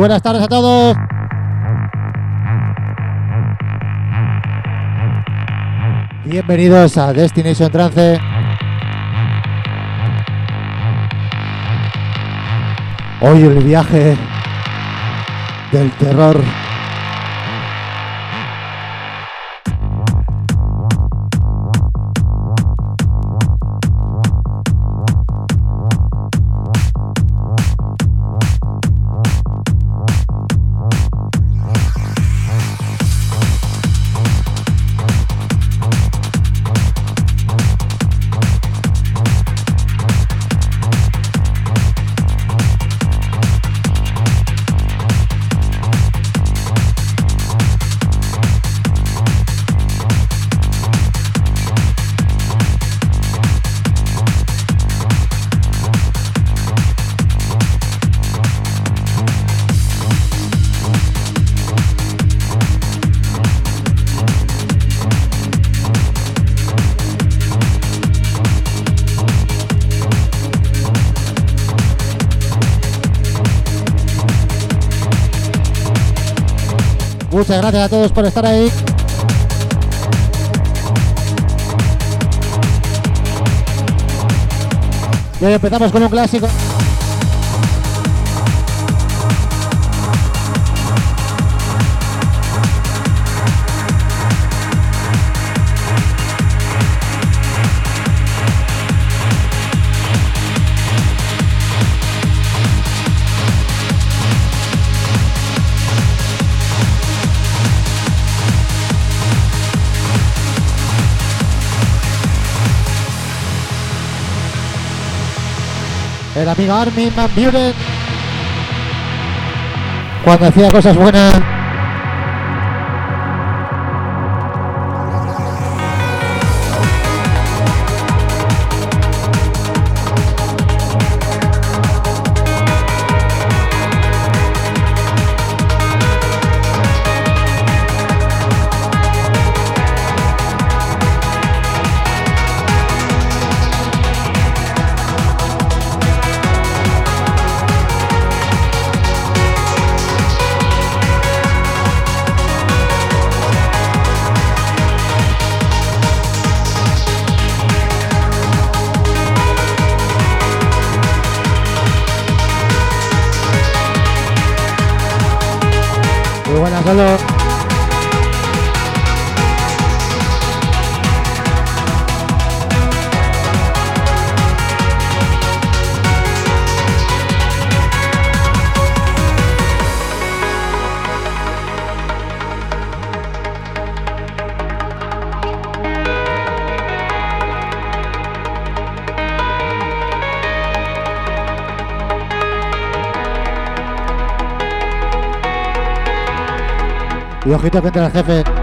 Buenas tardes a todos. Bienvenidos a Destination Trance. Hoy el viaje del terror. Muchas gracias a todos por estar ahí. Y hoy empezamos con un clásico. Amigo Armin Van Buren cuando hacía cosas buenas. Y ojito que entra el jefe.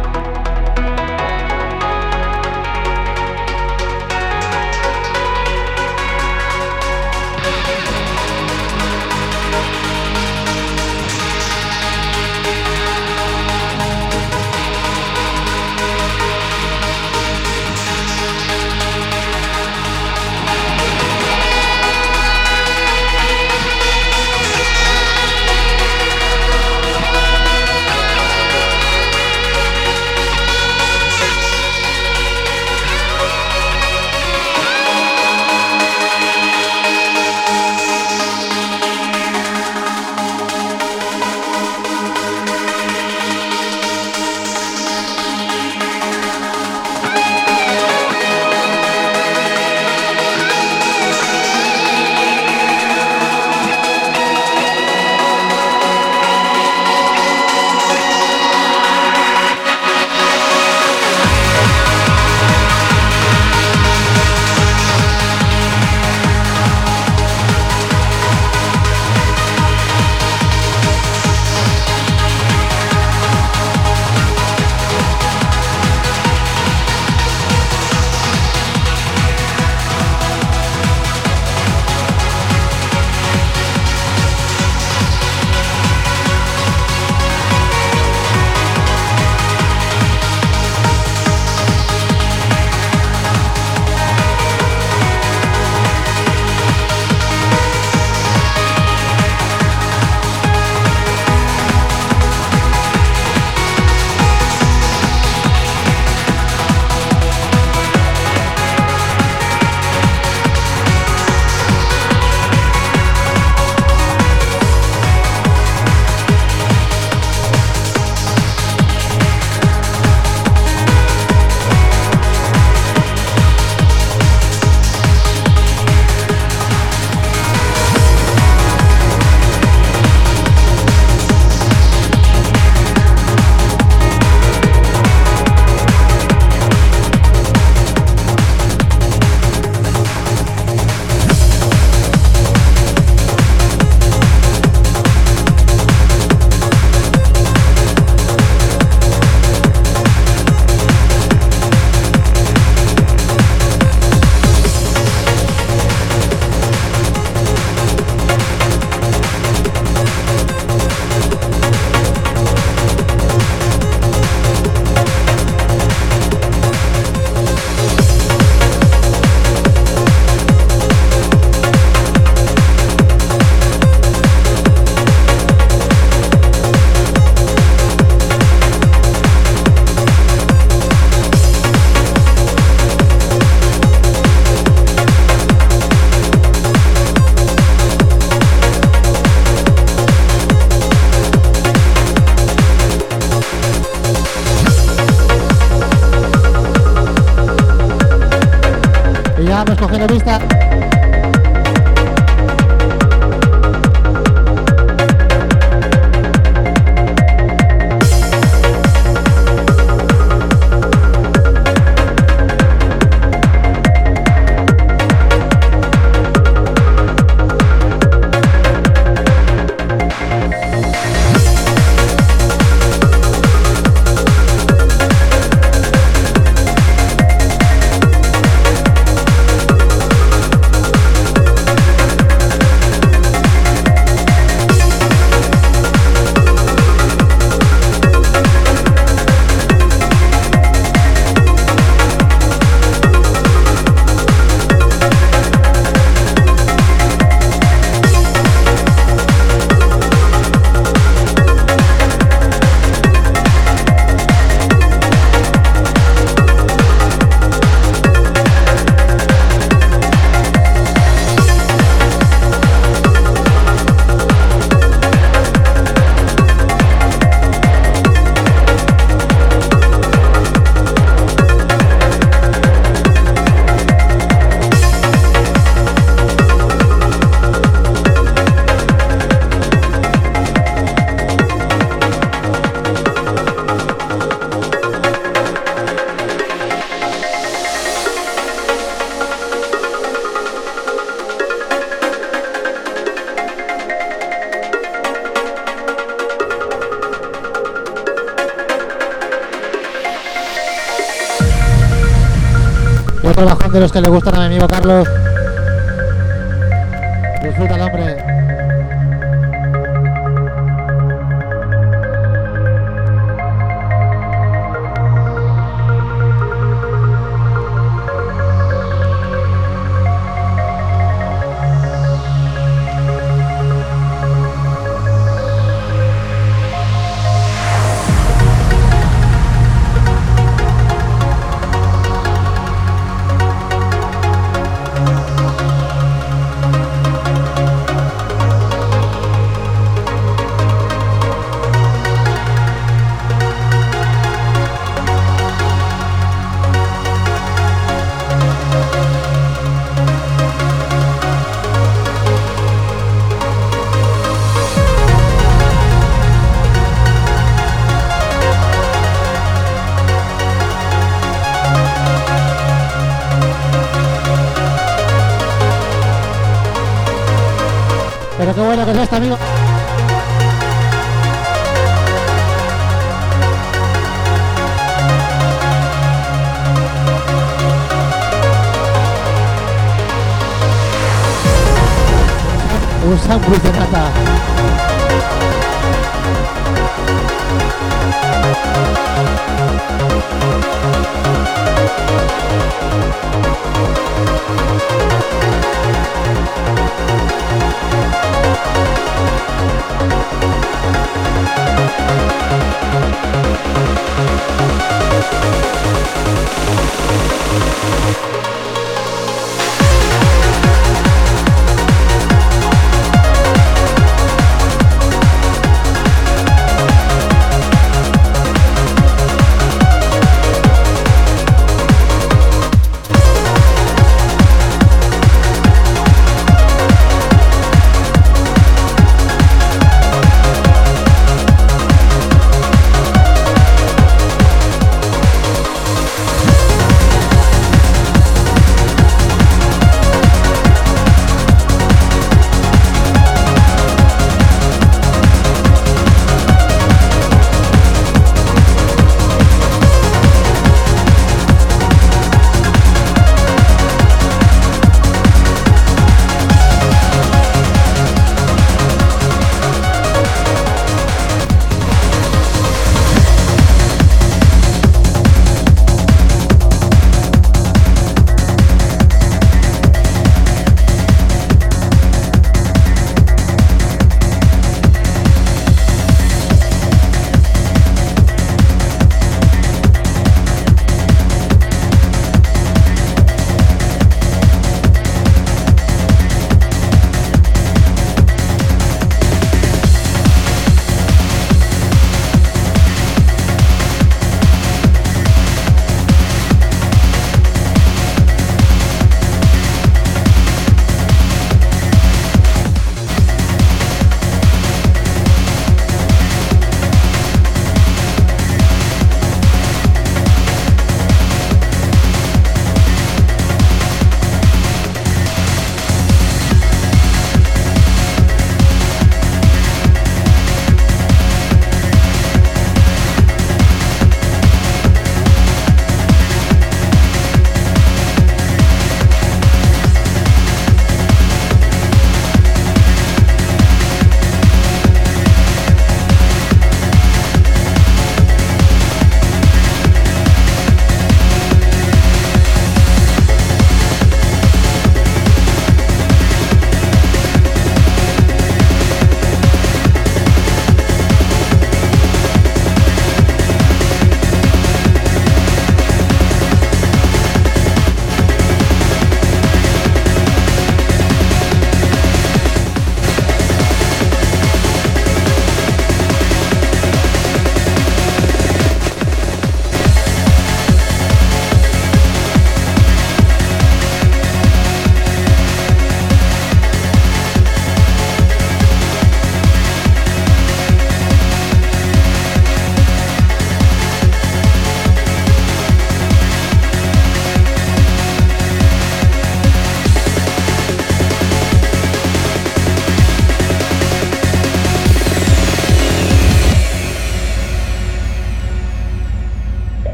De los que le gustan a mi amigo Carlos.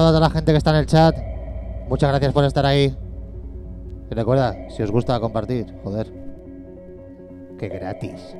A toda la gente que está en el chat. Muchas gracias por estar ahí. Y recuerda, si os gusta compartir, joder, que gratis.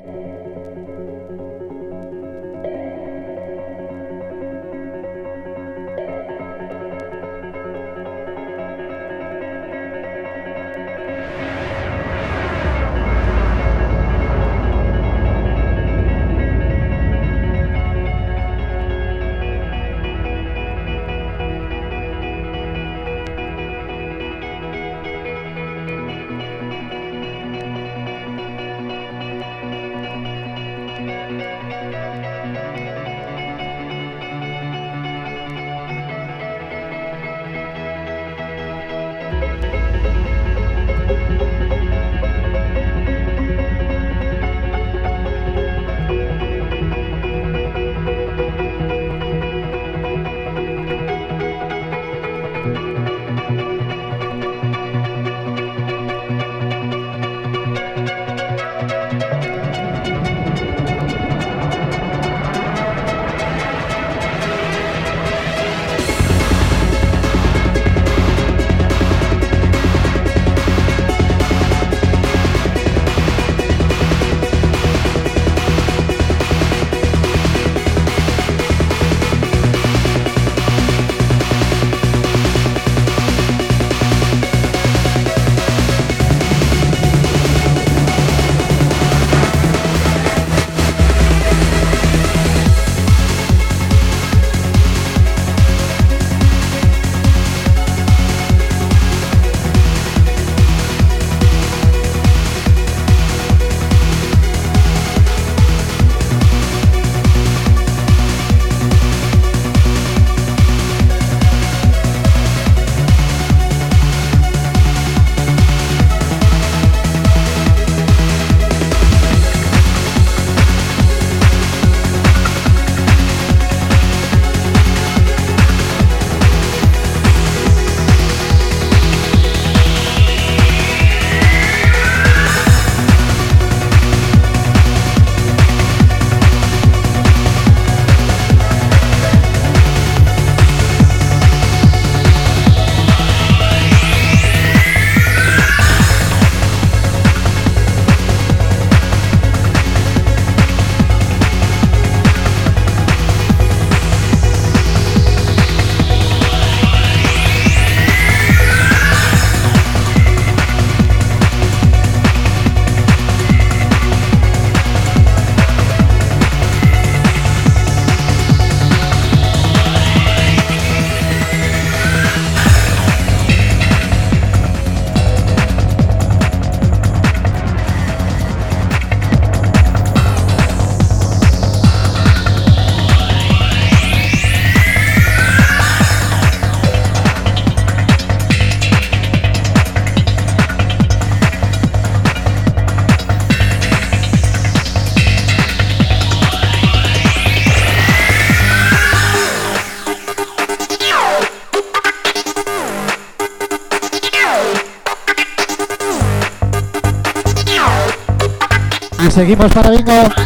Seguimos para bingo.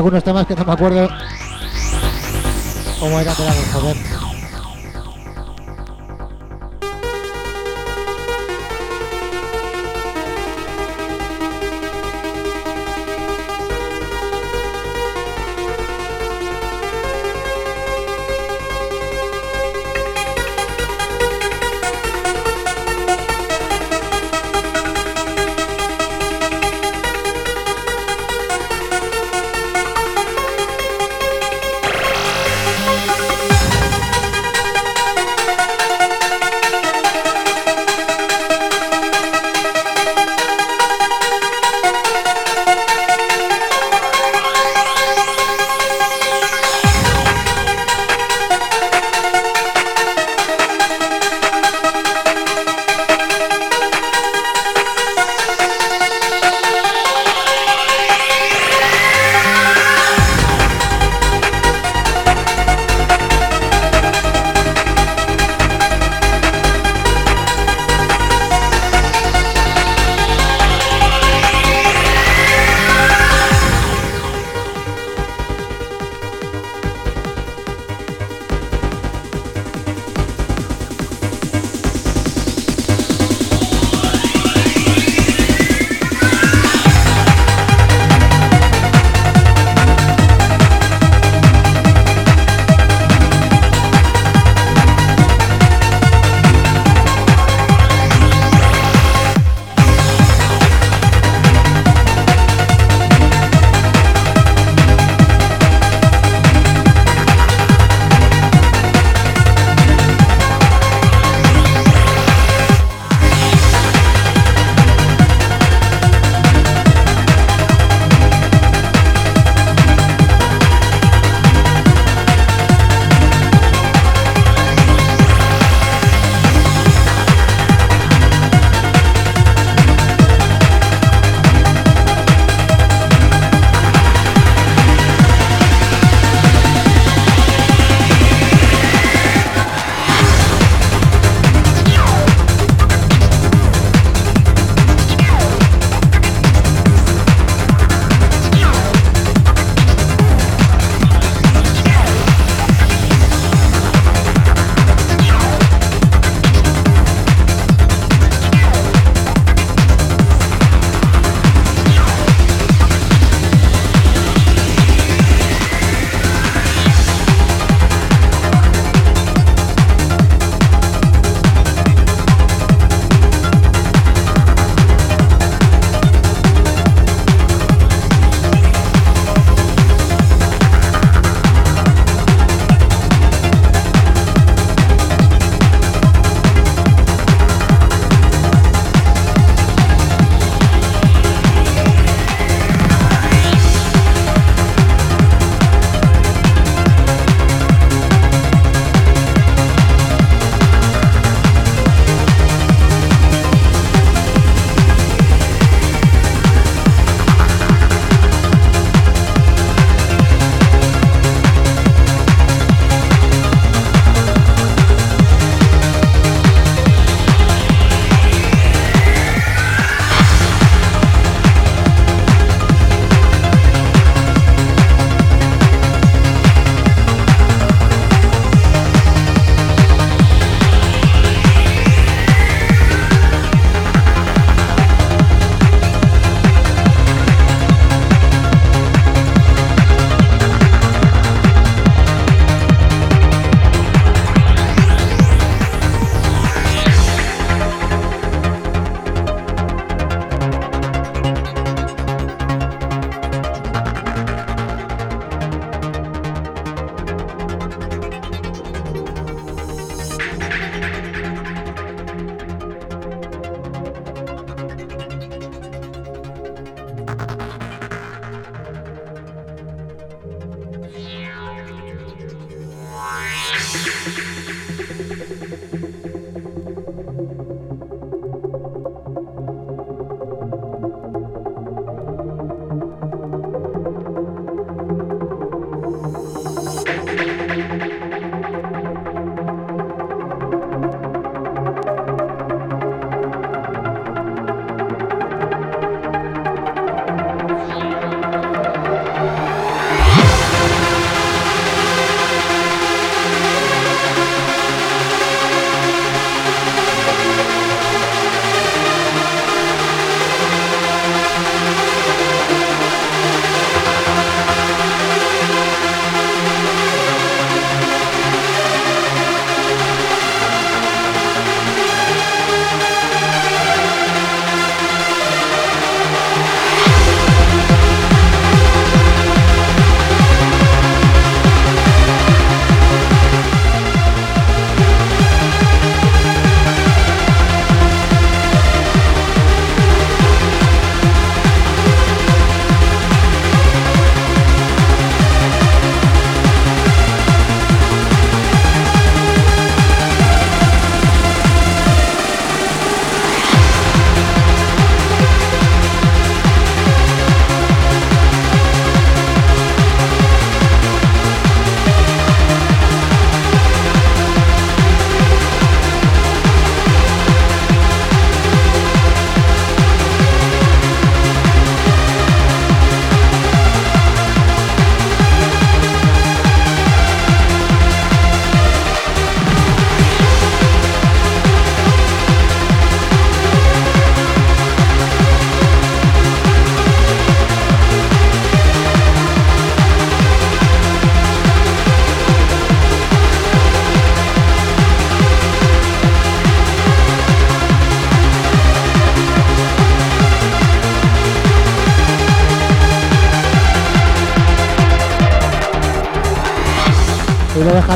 Algunos temas que no me acuerdo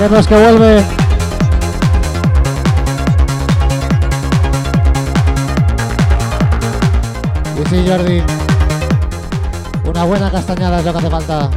dejaremos que vuelve. Y sí, Jordi. Una buena castañada es lo que hace falta.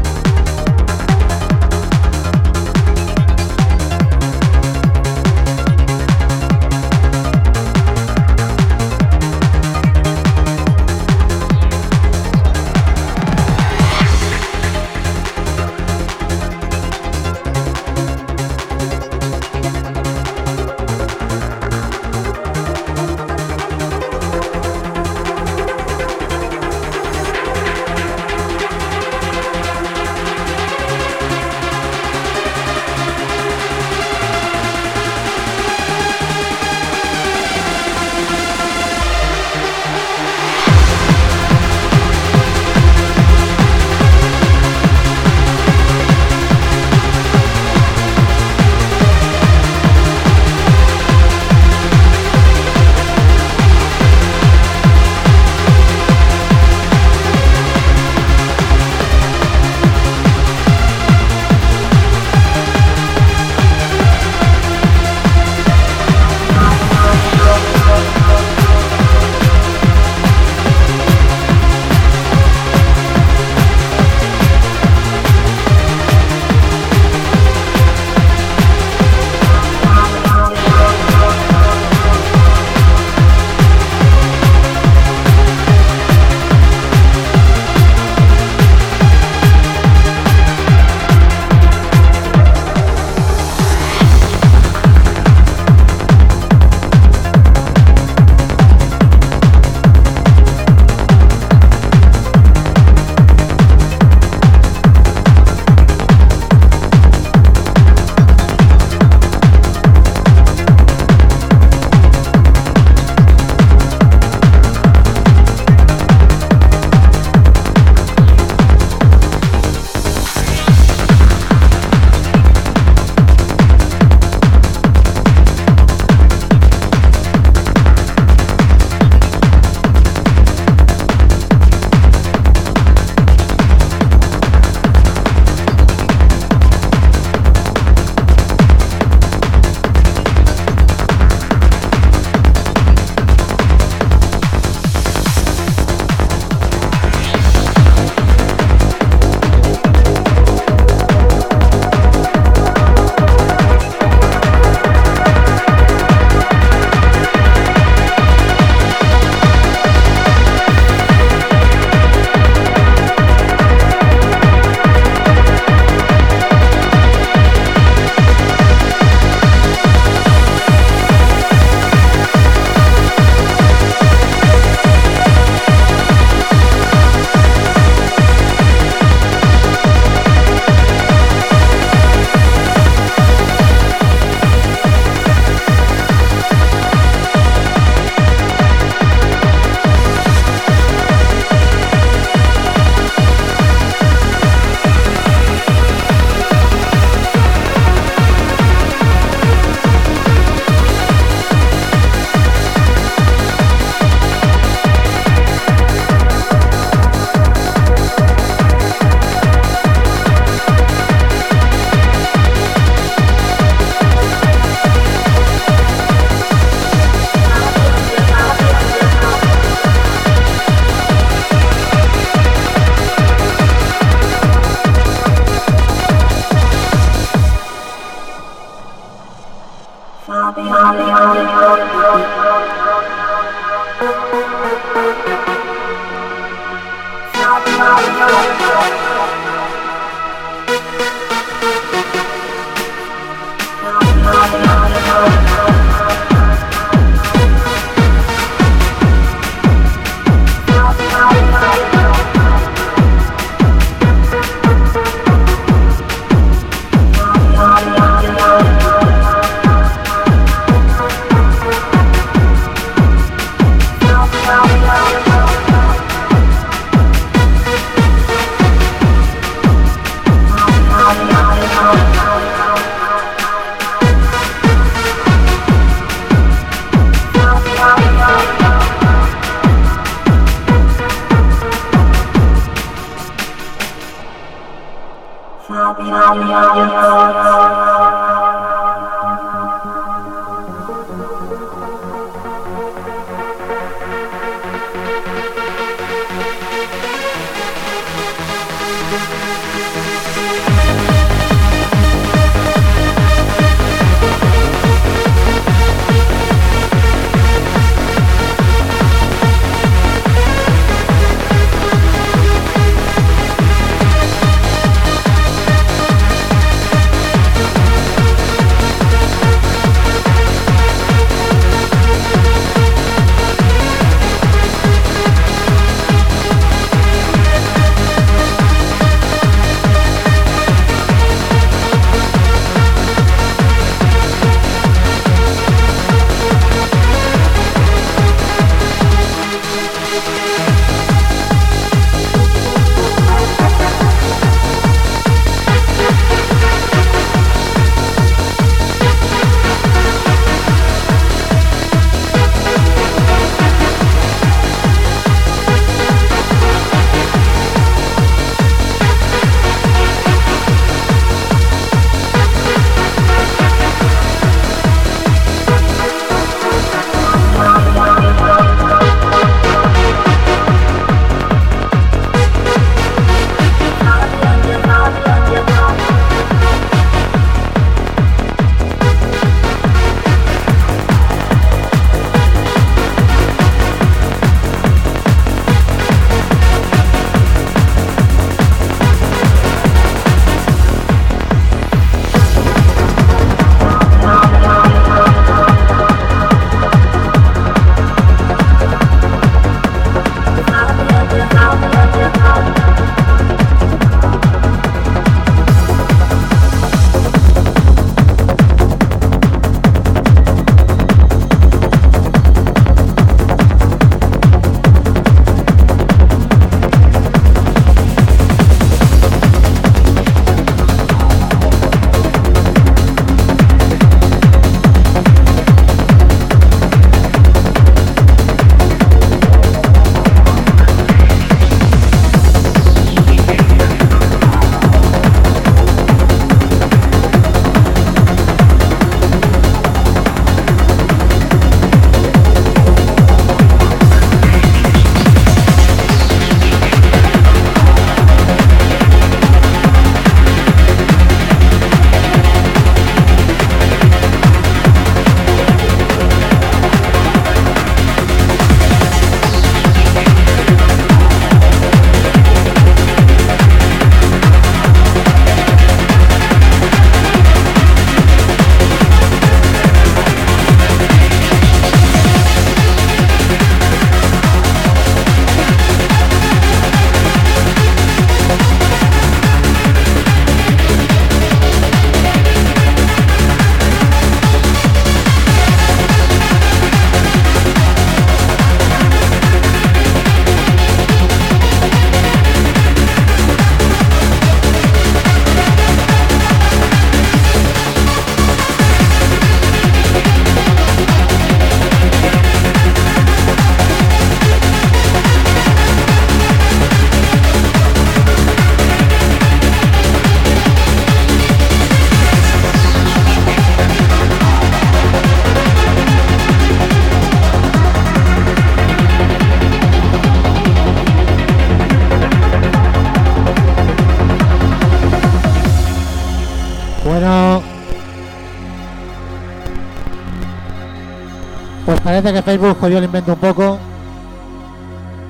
Parece que Facebook jodió el invento un poco.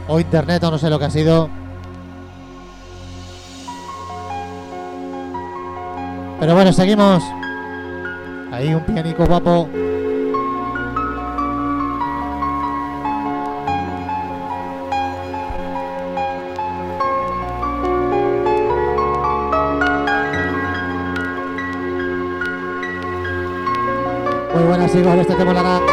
O internet o no sé lo que ha sido. Pero bueno, seguimos. Ahí un pianico guapo. Muy buenas, chicos. Este te molará.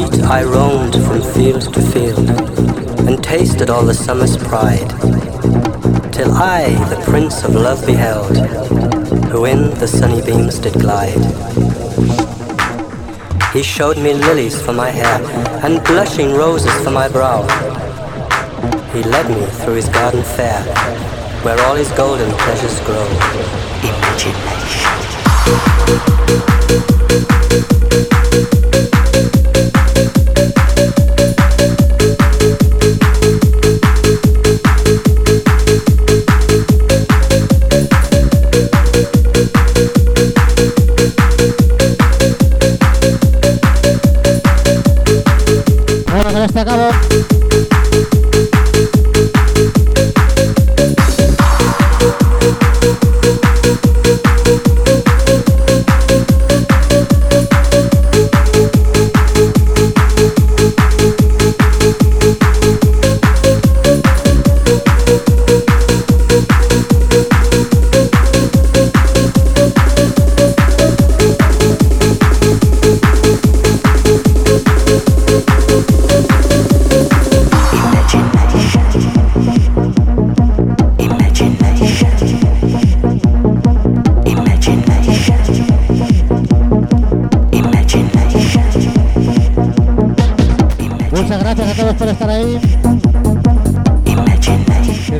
I roamed from field to field, and tasted all the summer's pride, till I the Prince of Love beheld, who in the sunny beams did glide. He showed me lilies for my hair, and blushing roses for my brow. He led me through his garden fair, where all his golden pleasures grow. Bueno,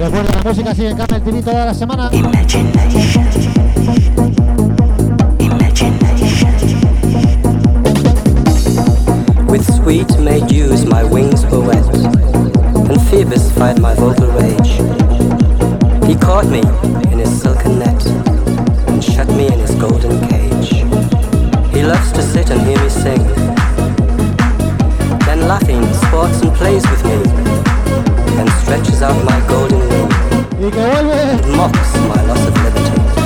Y recuerden, la música sigue en TV toda la semana. With sweet made use my wings were wet, and Phoebus fired my vocal rage. He caught me in his silken net, and shut me in his golden cage. He loves to sit and hear me sing, then laughing sports and plays with me, and stretches out my golden wing, Y que vuelve. and mocks my loss of liberty.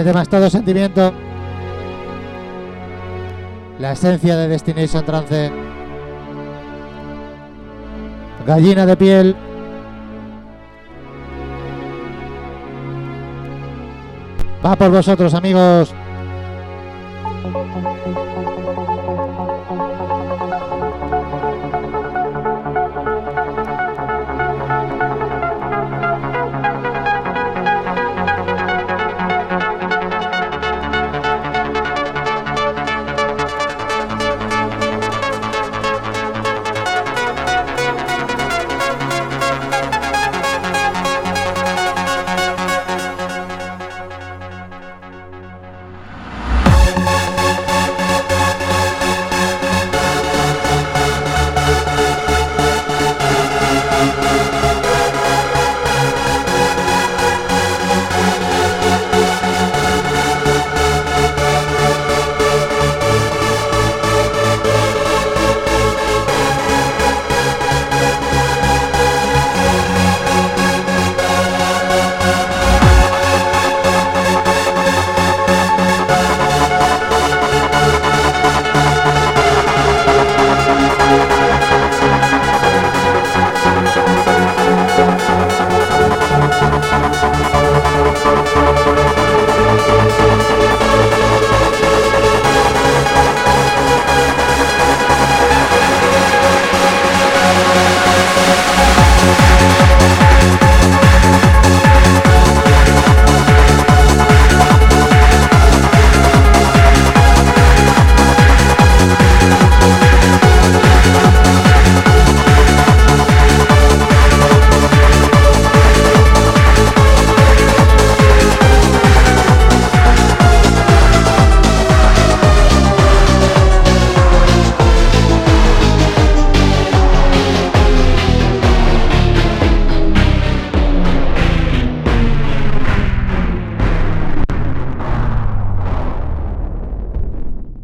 Este tema es todo sentimiento. La esencia de Destination Trance. Gallina de piel. Va por vosotros, amigos.